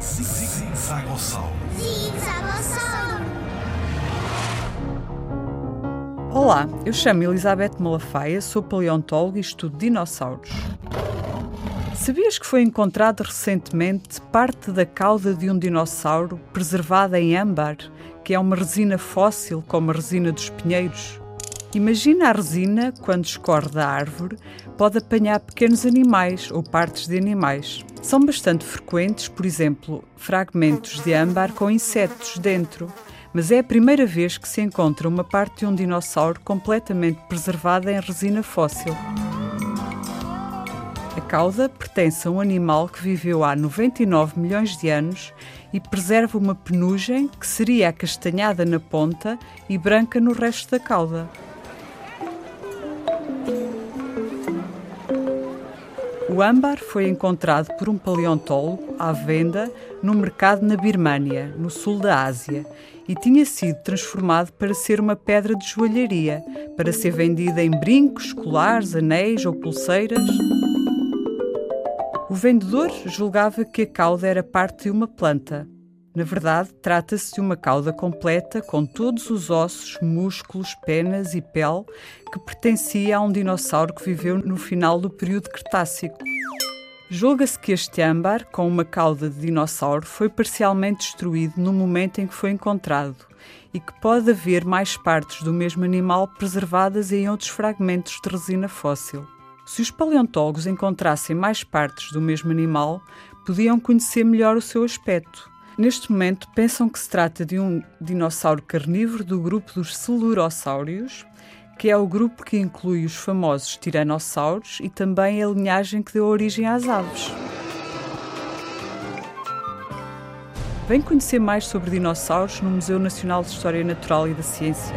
Zigzagossauro. Olá, eu chamo Elizabeth Malafaia, sou paleontóloga e estudo dinossauros. Sabias que foi encontrado recentemente parte da cauda de um dinossauro preservada em âmbar, que é uma resina fóssil como a resina dos pinheiros? Imagina a resina, quando escorre da árvore, pode apanhar pequenos animais ou partes de animais. São bastante frequentes, por exemplo, fragmentos de âmbar com insetos dentro, mas é a primeira vez que se encontra uma parte de um dinossauro completamente preservada em resina fóssil. A cauda pertence a um animal que viveu há 99 milhões de anos e preserva uma penugem que seria acastanhada na ponta e branca no resto da cauda. O âmbar foi encontrado por um paleontólogo à venda no mercado na Birmânia, no sul da Ásia, e tinha sido transformado para ser uma pedra de joalharia, para ser vendida em brincos, colares, anéis ou pulseiras. O vendedor julgava que a cauda era parte de uma planta. Na verdade, trata-se de uma cauda completa com todos os ossos, músculos, penas e pele que pertencia a um dinossauro que viveu no final do período Cretácico. Julga-se que este âmbar, com uma cauda de dinossauro, foi parcialmente destruído no momento em que foi encontrado e que pode haver mais partes do mesmo animal preservadas em outros fragmentos de resina fóssil. Se os paleontólogos encontrassem mais partes do mesmo animal, podiam conhecer melhor o seu aspecto. Neste momento, pensam que se trata de um dinossauro carnívoro do grupo dos celurossáurios, que é o grupo que inclui os famosos tiranossauros e também a linhagem que deu origem às aves. Vem conhecer mais sobre dinossauros no Museu Nacional de História Natural e da Ciência.